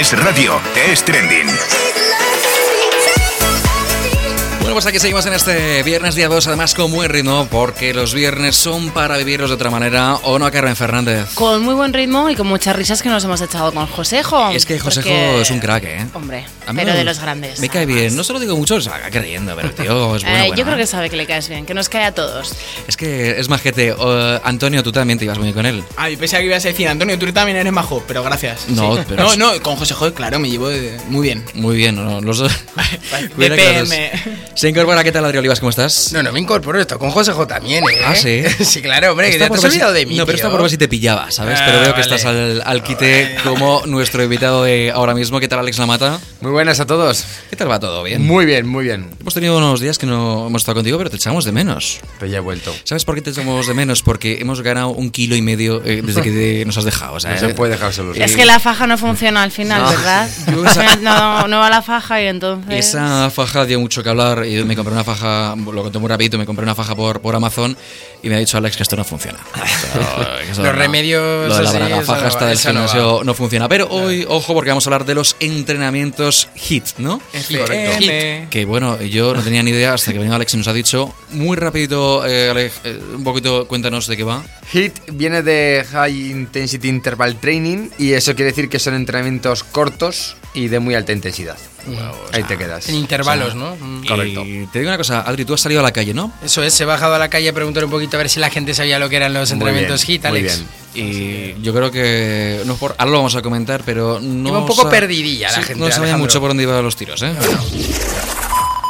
Es Radio, es trending. Bueno, pues aquí seguimos en este viernes día 2, además con buen ritmo, porque los viernes son para vivirlos de otra manera, ¿o no, Carmen Fernández? Con muy buen ritmo y con muchas risas que nos hemos echado con Josejo. Es que Josejo porque- es un crack, ¿eh? Hombre, pero de los grandes. Me cae bien, no se lo digo mucho, se va creyendo, pero tío, es bueno. Eh, yo creo que sabe que le caes bien, que nos cae a todos. Es que es majete. Uh, Antonio, tú también te ibas muy bien con él. Ay, pensaba que ibas a decir, Antonio, tú también eres majo, pero gracias. No, Sí. pero- no, no, con José Joder, claro, me llevo de- muy bien. Muy bien, ¿no? Los dos. Cuidado que los dos. BPM. Se incorpora, ¿qué tal, Adri Olivas? ¿Cómo estás? No, no me incorporo esto con José J también, ¿eh? Ah, ¿sí? sí, claro, hombre, que te has olvidado de mí. No, pero está tío. por ver si te pillaba, ¿sabes? Ah, pero veo que estás al, al quite como nuestro invitado de ahora mismo. ¿Qué tal, Alex Lamata? Muy buenas a todos. ¿Qué tal va todo? ¿Bien? Muy bien, muy bien. Hemos tenido unos días que no hemos estado contigo, pero te echamos de menos. Pero ya he vuelto. ¿Sabes por qué te echamos de menos? Porque hemos ganado un kilo y medio eh, desde que te- nos has dejado. o sea, No se puede dejar solo. Es que la faja no funciona al final, No. ¿verdad? Esa- No, no va la faja y entonces... Esa faja dio mucho que hablar y me compré una faja, lo conté muy rapidito, me compré una faja por, por Amazon y me ha dicho Alex que esto no funciona. Eso Los no. remedios Lo de la braga faja va, del no gimnasio no, funciona. Pero hoy, ojo, porque vamos a hablar de los entrenamientos HIT, ¿no? FM. Que bueno, yo no tenía ni idea hasta que vino Alex y nos ha dicho muy rapidito, eh, Alex, eh, un poquito cuéntanos de qué va. HIT viene de High Intensity Interval Training y eso quiere decir que son entrenamientos cortos y de muy alta intensidad. Ahí te quedas. En intervalos, ¿no? Mm. Correcto. Y te digo una cosa, Adri, tú has salido a la calle, ¿no? Eso es, he bajado a la calle a preguntar un poquito a ver si la gente sabía lo que eran los Muy entrenamientos bien, HIT, muy Alex. bien. Y yo creo que no es por, ahora lo vamos a comentar, pero no Iba un poco perdidilla la Sí, gente, No sabía Alejandro. mucho por dónde iban los tiros, ¿eh?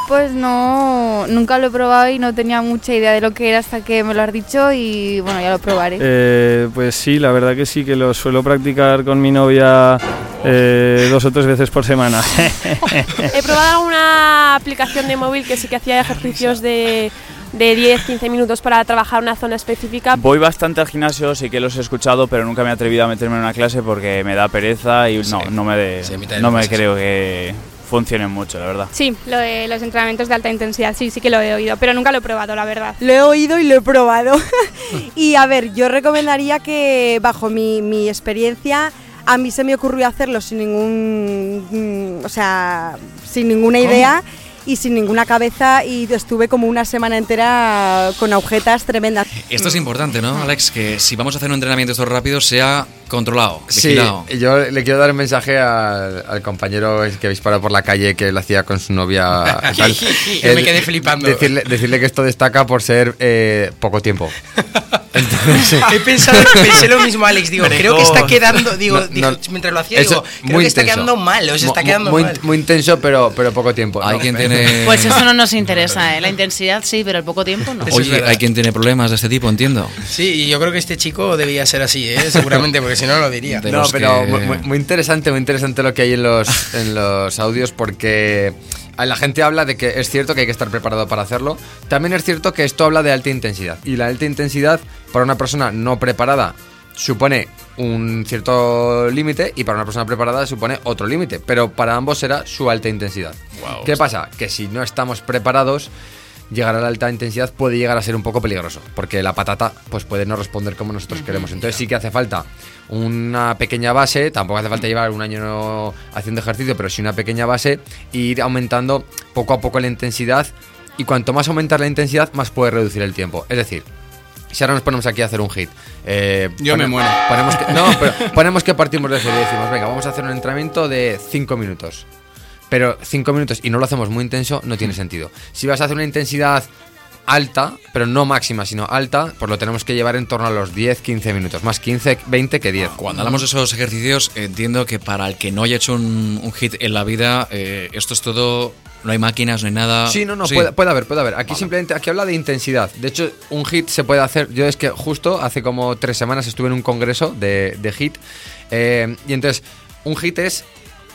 Pues no, nunca lo he probado y no tenía mucha idea de lo que era hasta que me lo has dicho y bueno, ya lo probaré. Eh, pues sí, la verdad que sí, que lo suelo practicar con mi novia eh, dos o tres veces por semana. He probado alguna aplicación de móvil que sí que hacía ejercicios de, de 10-15 minutos para trabajar una zona específica. Voy bastante al gimnasio, sí que los he escuchado, pero nunca me he atrevido a meterme en una clase porque me da pereza y no, no me, de- Sí, no me creo que funcionen mucho, la verdad. Sí, lo de los entrenamientos de alta intensidad, sí, sí que lo he oído, pero nunca lo he probado, la verdad. Lo he oído y lo he probado. y a ver, yo recomendaría que bajo mi, mi experiencia a mí se me ocurrió hacerlo sin ningún, mm, o sea, sin ninguna idea y sin ninguna cabeza y estuve como una semana entera con agujetas tremendas. Esto es importante, ¿no, Alex? Que si vamos a hacer un entrenamiento estos rápidos sea controlado, Sí, vigilado. yo le quiero dar un mensaje al, al compañero que habéis parado por la calle que lo hacía con su novia. tal. Yo me quedé flipando. Decirle, decirle que esto destaca por ser eh, poco tiempo. Entonces, He pensado, pensé lo mismo, Alex. Digo, creo que está quedando. Digo, No, mientras lo hacía, digo, creo que está intenso. quedando mal, o se está quedando muy, mal. muy intenso, pero, pero poco tiempo. Hay No, quien tiene... Pues eso no nos interesa, ¿eh? La intensidad sí, pero el poco tiempo no. Oye, hay quien tiene problemas de este tipo, entiendo. Sí, y yo creo que este chico debía ser así, ¿eh? seguramente, porque si no lo diría. No, pero que- muy, muy- muy interesante, muy interesante lo que hay en los, en los audios porque la gente habla de que es cierto que hay que estar preparado para hacerlo. También es cierto que esto habla de alta intensidad. Y la alta intensidad para una persona no preparada supone un cierto límite y para una persona preparada supone otro límite. Pero para ambos será su alta intensidad. ¿Qué pasa? Que si no estamos preparados llegar a la alta intensidad puede llegar a ser un poco peligroso, porque la patata pues puede no responder como nosotros queremos. Entonces sí que hace falta una pequeña base, tampoco hace falta llevar un año haciendo ejercicio, pero sí una pequeña base e ir aumentando poco a poco la intensidad y cuanto más aumentar la intensidad más puede reducir el tiempo. Es decir, si ahora nos ponemos aquí a hacer un hit. eh, Yo me muero. Ponemos que, no, pero ponemos que partimos de cero y decimos, venga, vamos a hacer un entrenamiento de 5 minutos. Pero 5 minutos y no lo hacemos muy intenso, no tiene sentido. Si vas a hacer una intensidad alta, pero no máxima, sino alta, pues lo tenemos que llevar en torno a los 10-15 minutos. Más 15, 20 que 10. Cuando hablamos de esos ejercicios, entiendo que para el que no haya hecho un, un hit en la vida, eh, esto es todo. No hay máquinas, no hay nada. Sí, no, no, Puede, puede haber, puede haber. Aquí simplemente, aquí habla de intensidad. De hecho, un hit se puede hacer. Yo es que justo hace como tres semanas estuve en un congreso de, de hit. eh, y entonces, un hit es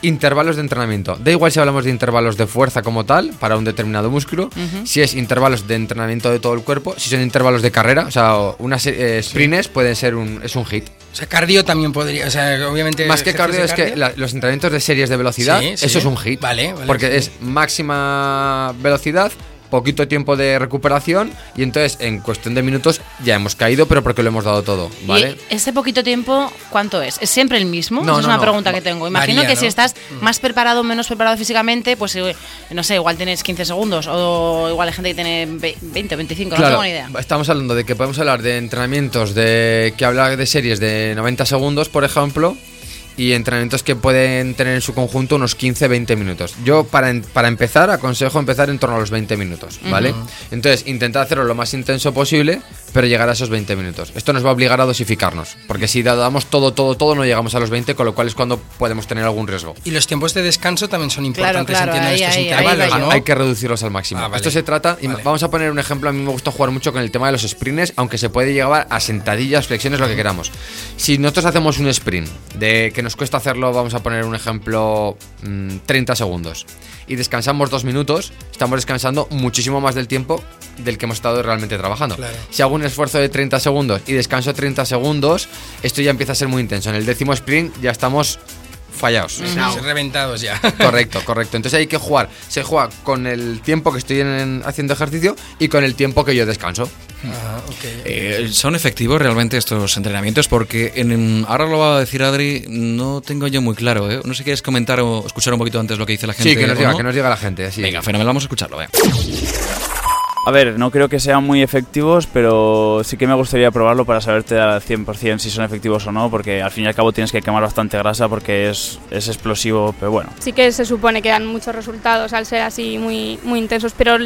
intervalos de entrenamiento. Da igual si hablamos de intervalos de fuerza como tal, para un determinado músculo, si es intervalos de entrenamiento de todo el cuerpo, si son intervalos de carrera, o sea, unas eh, sprints pueden ser un, es un hit. O sea, cardio también podría. O sea, obviamente. Más que cardio es que la- los entrenamientos de series de velocidad, Sí, sí. eso es un hit. Vale, vale, Porque es máxima velocidad poquito tiempo de recuperación y entonces en cuestión de minutos ya hemos caído, pero porque lo hemos dado todo, ¿vale? ¿Y ese poquito tiempo cuánto es? ¿Es siempre el mismo? No, Esa es una no. pregunta que tengo. Imagino que si estás más preparado o menos preparado físicamente, pues eh, no sé, igual tienes 15 segundos o igual hay gente que tiene ve- 20 o 25, no tengo ni idea. estamos hablando de que podemos hablar de entrenamientos de que habla de series de 90 segundos, por ejemplo, y entrenamientos que pueden tener en su conjunto unos 15-20 minutos. Yo para, para empezar aconsejo empezar en torno a los 20 minutos, ¿vale? Entonces, intentar hacerlo lo más intenso posible, pero llegar a esos 20 minutos. Esto nos va a obligar a dosificarnos, porque si damos todo, todo, todo, no llegamos a los 20, con lo cual es cuando podemos tener algún riesgo. Y los tiempos de descanso también son importantes, claro, entiendo, ahí, estos ahí, intervalos. ¿no? Hay que reducirlos al máximo. Ah, vale. Esto se trata, y vamos a poner un ejemplo, a mí me gusta jugar mucho con el tema de los sprints, aunque se puede llevar a sentadillas, flexiones, lo que queramos. Si nosotros hacemos un sprint, de que nos cuesta hacerlo, vamos a poner un ejemplo, mm, 30 segundos, y descansamos dos minutos, estamos descansando muchísimo más del tiempo del que hemos estado realmente trabajando. Claro. Si hago un esfuerzo de 30 segundos y descanso 30 segundos, esto ya empieza a ser muy intenso. En el décimo sprint ya estamos fallados. Reventados ya. Correcto, correcto. Entonces hay que jugar. Se juega con el tiempo que estoy en- haciendo ejercicio y con el tiempo que yo descanso. Ah, ok. Eh, ¿Son efectivos realmente estos entrenamientos? Porque en, ahora lo va a decir Adri, no tengo yo muy claro. ¿eh? No sé si quieres comentar o escuchar un poquito antes lo que dice la gente. Sí, que nos diga, no. que nos diga la gente. Así. Venga, fenomenal, vamos a escucharlo. venga. A ver, no creo que sean muy efectivos, pero sí que me gustaría probarlo para saberte al 100% si son efectivos o no, porque al fin y al cabo tienes que quemar bastante grasa porque es, es explosivo, pero bueno. Sí que se supone que dan muchos resultados al ser así muy, muy intensos, pero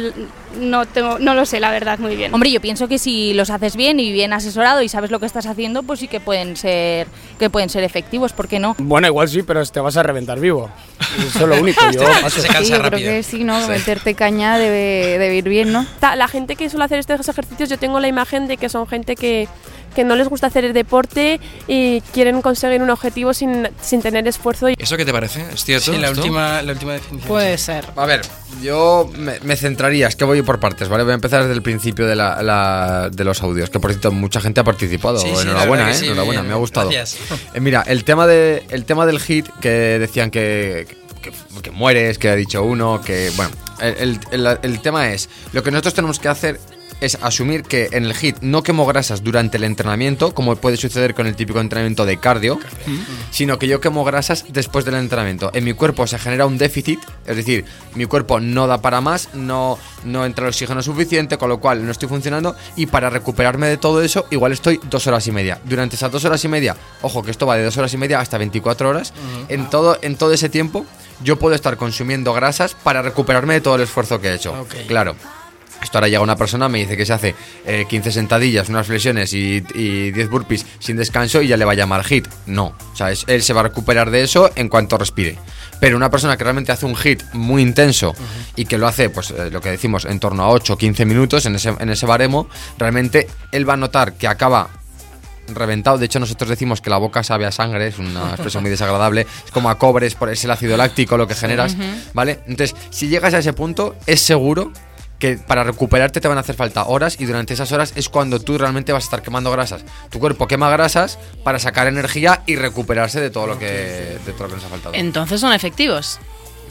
no, tengo, no lo sé, la verdad, muy bien. Hombre, yo pienso que si los haces bien y bien asesorado y sabes lo que estás haciendo, pues sí que pueden ser que pueden ser efectivos, ¿por qué no? Bueno, igual sí, pero te vas a reventar vivo. Eso es lo único. Yo paso. Sí, yo creo que sí, ¿no? Meterte caña debe, debe ir bien, ¿no? La gente que suele hacer estos ejercicios, yo tengo la imagen de que son gente que, que no les gusta hacer el deporte y quieren conseguir un objetivo sin, sin tener esfuerzo. Y ¿Eso qué te parece? ¿Es cierto? Sí, la esto? última, la última definición. Puede ser. A ver, yo me, me centraría, es que voy por partes, ¿vale? Voy a empezar desde el principio de, la, la- de los audios, que por cierto mucha gente ha participado. Sí, Enhorabuena, ¿eh? Enhorabuena, bien, me ha gustado. gracias. Eh, mira, el tema, de, el tema del hit que decían que, que, mueres, que ha dicho uno, que. Bueno, el- el- el tema es: lo que nosotros tenemos que hacer es asumir que en el hit no quemo grasas durante el entrenamiento, como puede suceder con el típico entrenamiento de cardio, sino que yo quemo grasas después del entrenamiento. En mi cuerpo se genera un déficit, es decir, mi cuerpo no da para más, no, no entra el oxígeno suficiente, con lo cual no estoy funcionando y para recuperarme de todo eso igual estoy dos horas y media. Durante esas dos horas y media, ojo que esto va de dos horas y media hasta 24 horas, en, todo, en todo ese tiempo yo puedo estar consumiendo grasas para recuperarme de todo el esfuerzo que he hecho. Claro. Esto ahora llega una persona, me dice que se hace eh, 15 sentadillas, unas flexiones y, y 10 burpees sin descanso y ya le va a llamar hit. No, o sea, es- él se va a recuperar de eso en cuanto respire. Pero una persona que realmente hace un hit muy intenso y que lo hace, pues eh, lo que decimos, en torno a 8 o 15 minutos en ese, en ese baremo, realmente él va a notar que acaba reventado. De hecho, nosotros decimos que la boca sabe a sangre, es una expresión muy desagradable. Es como a cobre, es, por, es el ácido láctico lo que generas. ¿vale? Entonces, si llegas a ese punto, es seguro que para recuperarte te van a hacer falta horas y durante esas horas es cuando tú realmente vas a estar quemando grasas. Tu cuerpo quema grasas para sacar energía y recuperarse de todo lo que, de todo lo que nos ha faltado. Entonces son efectivos.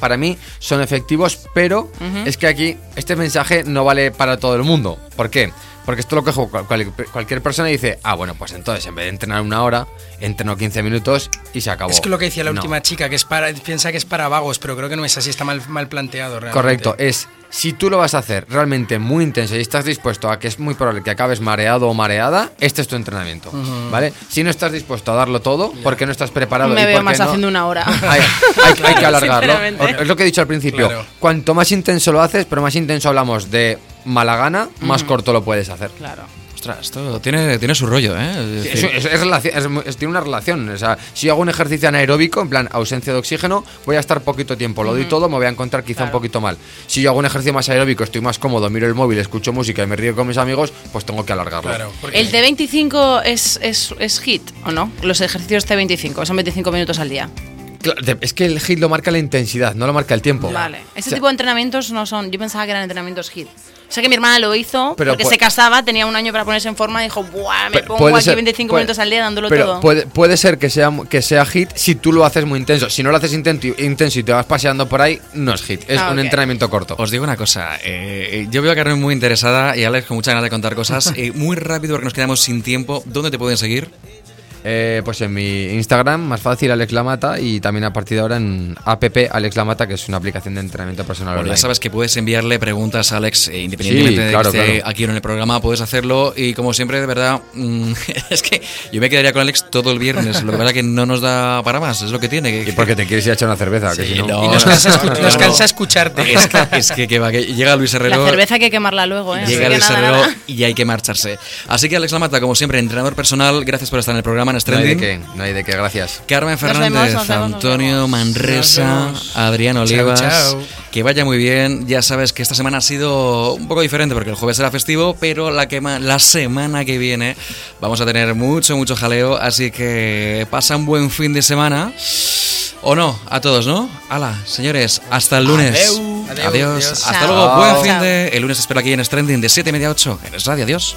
Para mí son efectivos, pero es que aquí este mensaje no vale para todo el mundo. ¿Por qué? Porque esto lo coge cual- cual- cualquier persona y dice, ah, bueno, pues entonces en vez de entrenar una hora, entreno 15 minutos y se acabó. Es que lo que decía la No. última chica, que es para, piensa que es para vagos, pero creo que no es así, está mal, mal planteado realmente. Correcto, es si tú lo vas a hacer realmente muy intenso y estás dispuesto a que es muy probable que acabes mareado o mareada, este es tu entrenamiento. ¿vale? Si no estás dispuesto a darlo todo, porque no estás preparado Me y veo más no- haciendo una hora. Hay, hay- hay que alargarlo. Es lo que he dicho al principio. Claro. Cuanto más intenso lo haces, pero más intenso hablamos de mala gana, más Ujú. corto lo puedes hacer. Claro. Ostras, esto tiene, tiene su rollo, ¿eh? Es Es, decir, es- es relación- es mu- es- tiene una relación. O sea, si yo hago un ejercicio anaeróbico, en plan ausencia de oxígeno, voy a estar poquito tiempo. Lo doy todo, me voy a encontrar quizá un poquito mal. Si yo hago un ejercicio más aeróbico, estoy más cómodo, miro el móvil, escucho música y me río con mis amigos, pues tengo que alargarlo. ¿El T25 es, es, es hit o no? Los ejercicios T25, son 25 minutos al día. Claro, es que el hit lo marca la intensidad, no lo marca el tiempo. Vale. Este O sea, tipo de entrenamientos no son. Yo pensaba que eran entrenamientos hit. Sé que mi hermana lo hizo Pero porque se casaba, tenía un año para ponerse en forma y dijo, ¡buah! Me pongo aquí ser- 25 puede- minutos al día dándolo Pero todo. puede, puede ser que sea, que sea hit si tú lo haces muy intenso. Si no lo haces intento- intenso y te vas paseando por ahí, no es hit. Es Ah, un entrenamiento corto. Os digo una cosa, eh, yo veo a Carmen muy interesada y Alex con muchas ganas de contar cosas. Eh, muy rápido porque nos quedamos sin tiempo. ¿Dónde te pueden seguir? Eh, pues en mi Instagram, más fácil, Alex Lamata. Y también a partir de ahora en app Alex Lamata, que es una aplicación de entrenamiento personal Bueno, ya sabes que puedes enviarle preguntas a Alex, eh, independientemente Sí, de claro, que esté claro. aquí en el programa, puedes hacerlo. Y como siempre, de verdad, mm, es que yo me quedaría con Alex todo el viernes. Lo que pasa es que no nos da para más, es lo que tiene. Y porque te quieres ir a echar una cerveza. que si no- no, Y nos no, cansa, escu- no, nos no. cansa escucharte. Es que, es que, que va, que llega Luis Herrero. La cerveza hay que quemarla luego, ¿eh? Llega Luis nada, Herrero nada. y hay que marcharse. Así que Alex Lamata, como siempre, entrenador personal, gracias por estar en el programa No hay de qué, no hay de qué, gracias. Carmen Nos Fernández, vemos, nos vemos, nos Antonio vemos. Manresa, Nos vemos. Adrián Olivas. chao. Que vaya muy bien. Ya sabes que esta semana ha sido un poco diferente porque el jueves era festivo, pero la, que ma- la semana que viene vamos a tener mucho, mucho jaleo. Así que pasa un buen fin de semana. O no, a todos, ¿no? Hala, señores, hasta el lunes. Adeu. Adiós. Hasta Chao. luego, buen fin de. El lunes espero aquí en Stranding de 7 y media a 8 en Es Radio. Adiós.